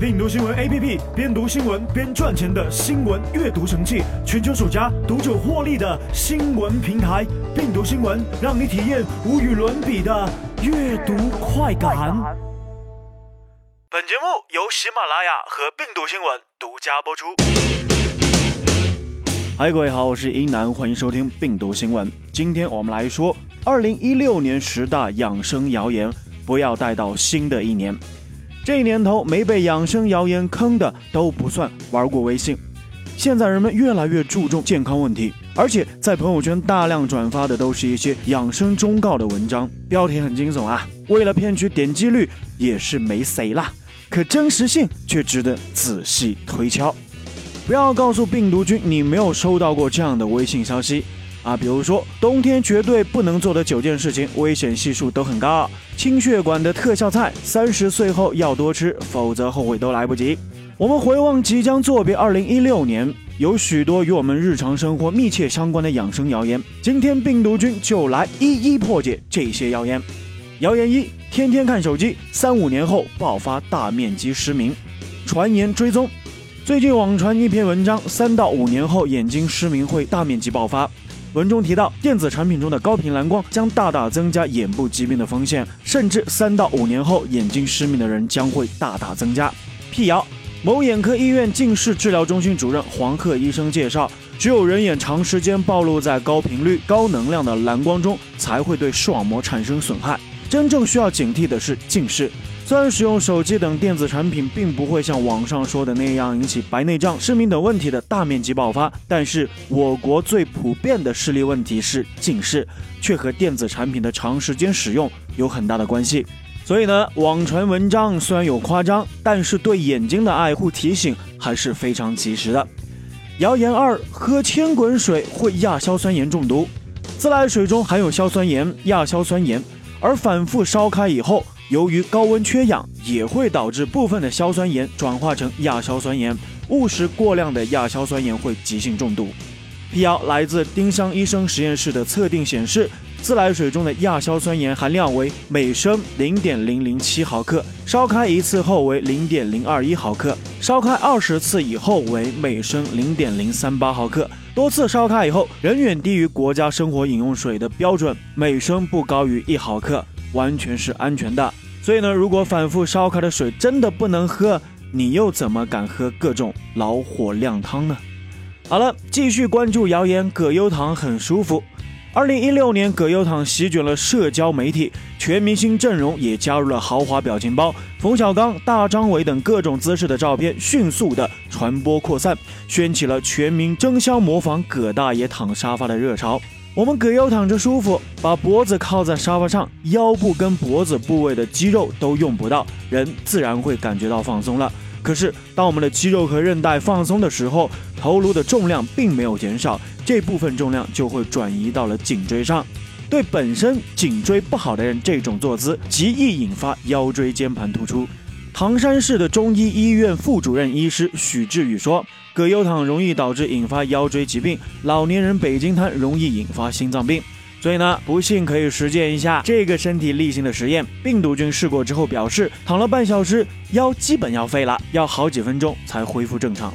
病毒新闻 APP，边读新闻边赚钱的新闻阅读神器，全球首家读者获利的新闻平台。病毒新闻让你体验无与伦比的阅读快感。本节目由喜马拉雅和病毒新闻独家播出。嗨，各位好，我是英南，欢迎收听病毒新闻。今天我们来说二零一六年十大养生谣言，不要带到新的一年。这年头没被养生谣言坑的都不算玩过微信。现在人们越来越注重健康问题，而且在朋友圈大量转发的都是一些养生忠告的文章，标题很惊悚啊！为了骗取点击率也是没谁啦，可真实性却值得仔细推敲。不要告诉病毒君你没有收到过这样的微信消息。啊，比如说冬天绝对不能做的九件事情，危险系数都很高。清血管的特效菜，三十岁后要多吃，否则后悔都来不及。我们回望即将作别二零一六年，有许多与我们日常生活密切相关的养生谣言。今天病毒君就来一一破解这些谣言。谣言一：天天看手机，三五年后爆发大面积失明。传言追踪：最近网传一篇文章，三到五年后眼睛失明会大面积爆发。文中提到，电子产品中的高频蓝光将大大增加眼部疾病的风险，甚至三到五年后眼睛失明的人将会大大增加。辟谣：某眼科医院近视治疗中心主任黄鹤医生介绍，只有人眼长时间暴露在高频率、高能量的蓝光中，才会对视网膜产生损害。真正需要警惕的是近视。虽然使用手机等电子产品并不会像网上说的那样引起白内障、失明等问题的大面积爆发，但是我国最普遍的视力问题是近视，却和电子产品的长时间使用有很大的关系。所以呢，网传文章虽然有夸张，但是对眼睛的爱护提醒还是非常及时的。谣言二：喝千滚水会亚硝酸盐中毒。自来水中含有硝酸盐、亚硝酸盐，而反复烧开以后。由于高温缺氧，也会导致部分的硝酸盐转化成亚硝酸盐，误食过量的亚硝酸盐会急性中毒。辟谣来自丁香医生实验室的测定显示，自来水中的亚硝酸盐含量为每升零点零零七毫克，烧开一次后为零点零二一毫克，烧开二十次以后为每升零点零三八毫克，多次烧开以后仍远低于国家生活饮用水的标准，每升不高于一毫克。完全是安全的，所以呢，如果反复烧开的水真的不能喝，你又怎么敢喝各种老火靓汤呢？好了，继续关注谣言，葛优躺很舒服。二零一六年，葛优躺席卷了社交媒体，全明星阵容也加入了豪华表情包，冯小刚、大张伟等各种姿势的照片迅速的传播扩散，掀起了全民争相模仿葛大爷躺沙发的热潮。我们葛优躺着舒服，把脖子靠在沙发上，腰部跟脖子部位的肌肉都用不到，人自然会感觉到放松了。可是，当我们的肌肉和韧带放松的时候，头颅的重量并没有减少，这部分重量就会转移到了颈椎上。对本身颈椎不好的人，这种坐姿极易引发腰椎间盘突出。唐山市的中医医院副主任医师许志宇说。葛优躺容易导致引发腰椎疾病，老年人北京瘫容易引发心脏病，所以呢，不信可以实践一下这个身体力行的实验。病毒菌试过之后表示，躺了半小时，腰基本要废了，要好几分钟才恢复正常。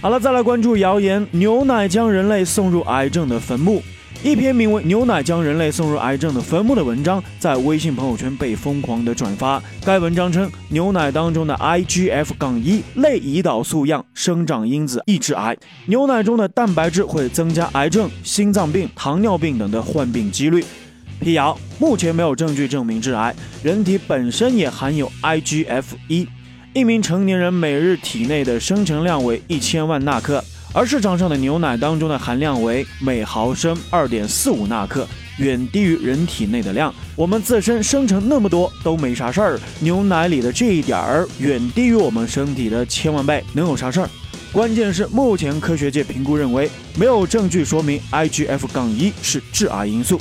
好了，再来关注谣言：牛奶将人类送入癌症的坟墓。一篇名为《牛奶将人类送入癌症的坟墓》的文章在微信朋友圈被疯狂的转发。该文章称，牛奶当中的 IGF- 杠一类胰岛素样生长因子抑制癌，牛奶中的蛋白质会增加癌症、心脏病、糖尿病等的患病几率。辟谣：目前没有证据证明致癌，人体本身也含有 IGF 一，一名成年人每日体内的生成量为一千万纳克。而市场上的牛奶当中的含量为每毫升二点四五纳克，远低于人体内的量。我们自身生成那么多都没啥事儿，牛奶里的这一点儿远低于我们身体的千万倍，能有啥事儿？关键是目前科学界评估认为，没有证据说明 IGF- 杠一是致癌因素。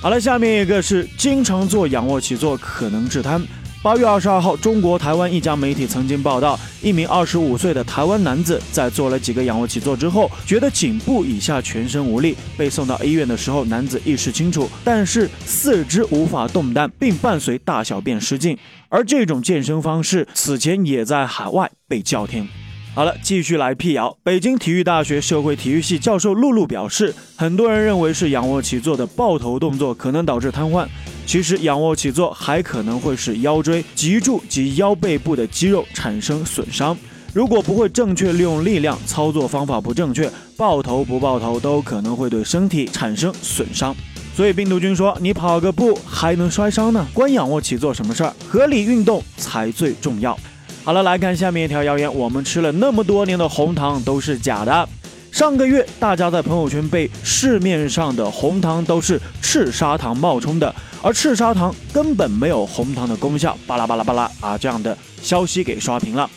好了，下面一个是经常做仰卧起坐可能致瘫。八月二十二号，中国台湾一家媒体曾经报道，一名二十五岁的台湾男子在做了几个仰卧起坐之后，觉得颈部以下全身无力，被送到医院的时候，男子意识清楚，但是四肢无法动弹，并伴随大小便失禁。而这种健身方式此前也在海外被叫停。好了，继续来辟谣。北京体育大学社会体育系教授露露表示，很多人认为是仰卧起坐的抱头动作可能导致瘫痪。其实，仰卧起坐还可能会使腰椎、脊柱及腰背部的肌肉产生损伤。如果不会正确利用力量，操作方法不正确，抱头不抱头都可能会对身体产生损伤。所以，病毒君说：“你跑个步还能摔伤呢，关仰卧起坐什么事儿？合理运动才最重要。”好了，来看下面一条谣言：我们吃了那么多年的红糖都是假的。上个月，大家在朋友圈被市面上的红糖都是赤砂糖冒充的。而赤砂糖根本没有红糖的功效，巴拉巴拉巴拉啊！这样的消息给刷屏了。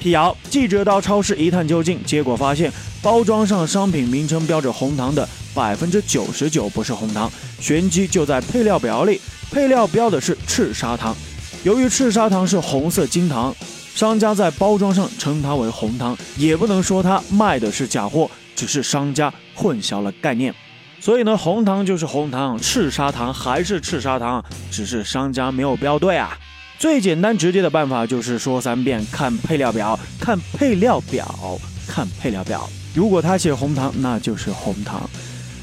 辟谣，记者到超市一探究竟，结果发现包装上商品名称标着红糖的百分之九十九不是红糖，玄机就在配料表里，配料标的是赤砂糖。由于赤砂糖是红色金糖，商家在包装上称它为红糖，也不能说它卖的是假货，只是商家混淆了概念。所以呢，红糖就是红糖，赤砂糖还是赤砂糖，只是商家没有标对啊。最简单直接的办法就是说三遍，看配料表，看配料表，看配料表。如果他写红糖，那就是红糖。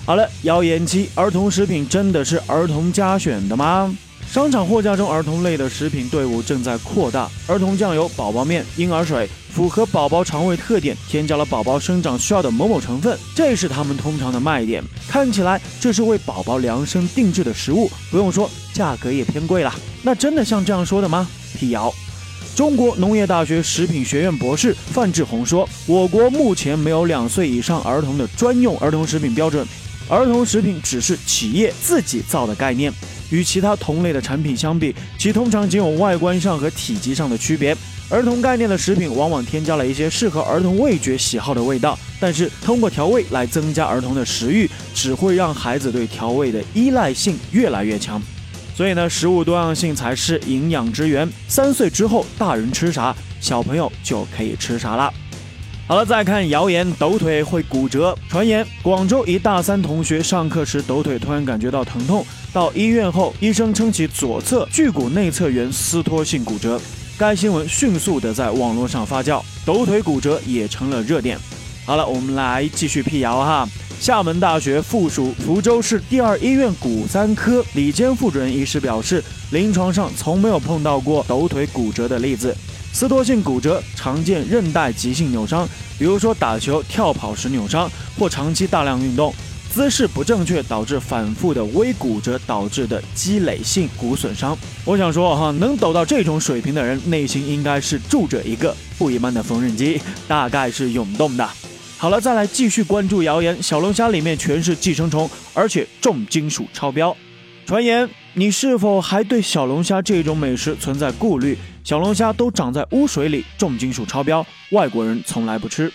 好了，谣言七：儿童食品真的是儿童家选的吗？商场货架中儿童类的食品队伍正在扩大，儿童酱油、宝宝面、婴儿水，符合宝宝肠胃特点，添加了宝宝生长需要的某某成分，这是他们通常的卖点。看起来这是为宝宝量身定制的食物，不用说，价格也偏贵了。那真的像这样说的吗？辟谣，中国农业大学食品学院博士范志红说，我国目前没有两岁以上儿童的专用儿童食品标准，儿童食品只是企业自己造的概念。与其他同类的产品相比，其通常仅有外观上和体积上的区别。儿童概念的食品往往添加了一些适合儿童味觉喜好的味道，但是通过调味来增加儿童的食欲，只会让孩子对调味的依赖性越来越强。所以呢，食物多样性才是营养之源。三岁之后，大人吃啥，小朋友就可以吃啥了。好了，再看谣言，抖腿会骨折。传言广州一大三同学上课时抖腿，突然感觉到疼痛，到医院后，医生称其左侧距骨内侧缘撕脱性骨折。该新闻迅速的在网络上发酵，抖腿骨折也成了热点。好了，我们来继续辟谣哈。厦门大学附属福州市第二医院骨三科李坚副主任医师表示，临床上从没有碰到过抖腿骨折的例子。撕脱性骨折常见韧带急性扭伤，比如说打球、跳跑时扭伤，或长期大量运动，姿势不正确导致反复的微骨折导致的积累性骨损伤。我想说哈，能抖到这种水平的人，内心应该是住着一个不一般的缝纫机，大概是涌动的。好了，再来继续关注谣言：小龙虾里面全是寄生虫，而且重金属超标。传言，你是否还对小龙虾这种美食存在顾虑？小龙虾都长在污水里，重金属超标，外国人从来不吃。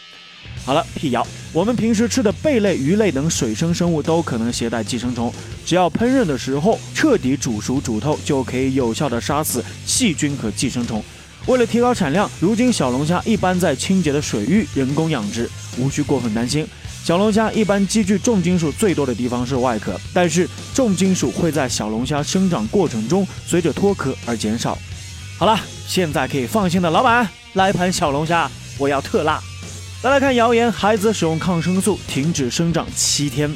好了，辟谣，我们平时吃的贝类、鱼类等水生生物都可能携带寄生虫，只要烹饪的时候彻底煮熟煮透，就可以有效的杀死细菌和寄生虫。为了提高产量，如今小龙虾一般在清洁的水域人工养殖，无需过分担心。小龙虾一般积聚重金属最多的地方是外壳，但是重金属会在小龙虾生长过程中随着脱壳而减少。好了，现在可以放心的，老板来盘小龙虾，我要特辣。再来看谣言，孩子使用抗生素停止生长七天。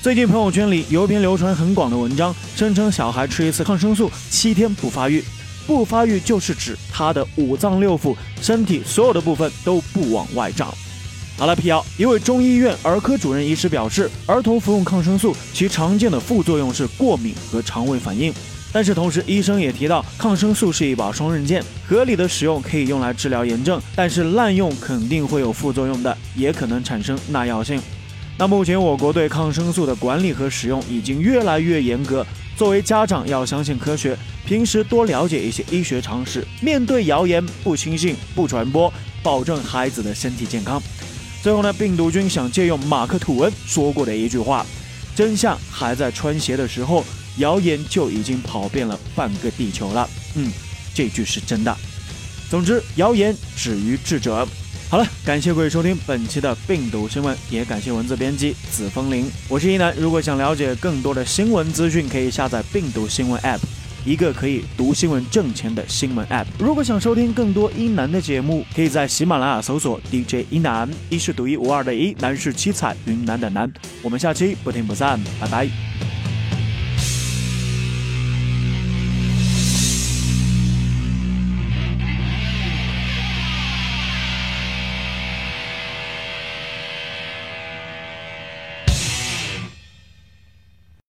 最近朋友圈里有一篇流传很广的文章，声称小孩吃一次抗生素七天不发育，不发育就是指他的五脏六腑、身体所有的部分都不往外长。好了，辟谣。一位中医院儿科主任医师表示，儿童服用抗生素，其常见的副作用是过敏和肠胃反应。但是同时，医生也提到，抗生素是一把双刃剑，合理的使用可以用来治疗炎症，但是滥用肯定会有副作用的，也可能产生耐药性。那目前我国对抗生素的管理和使用已经越来越严格，作为家长要相信科学，平时多了解一些医学常识，面对谣言不轻信不传播，保证孩子的身体健康。最后呢，病毒君想借用马克吐温说过的一句话：“真相还在穿鞋的时候，谣言就已经跑遍了半个地球了。”嗯，这句是真的。总之，谣言止于智者。好了，感谢各位收听本期的病毒新闻，也感谢文字编辑子风铃。我是一楠，如果想了解更多的新闻资讯，可以下载病毒新闻 App，一个可以读新闻挣钱的新闻 App。如果想收听更多一楠的节目，可以在喜马拉雅搜索 DJ 一楠，一是独一无二的一，南是七彩云南的南。我们下期不听不散，拜拜。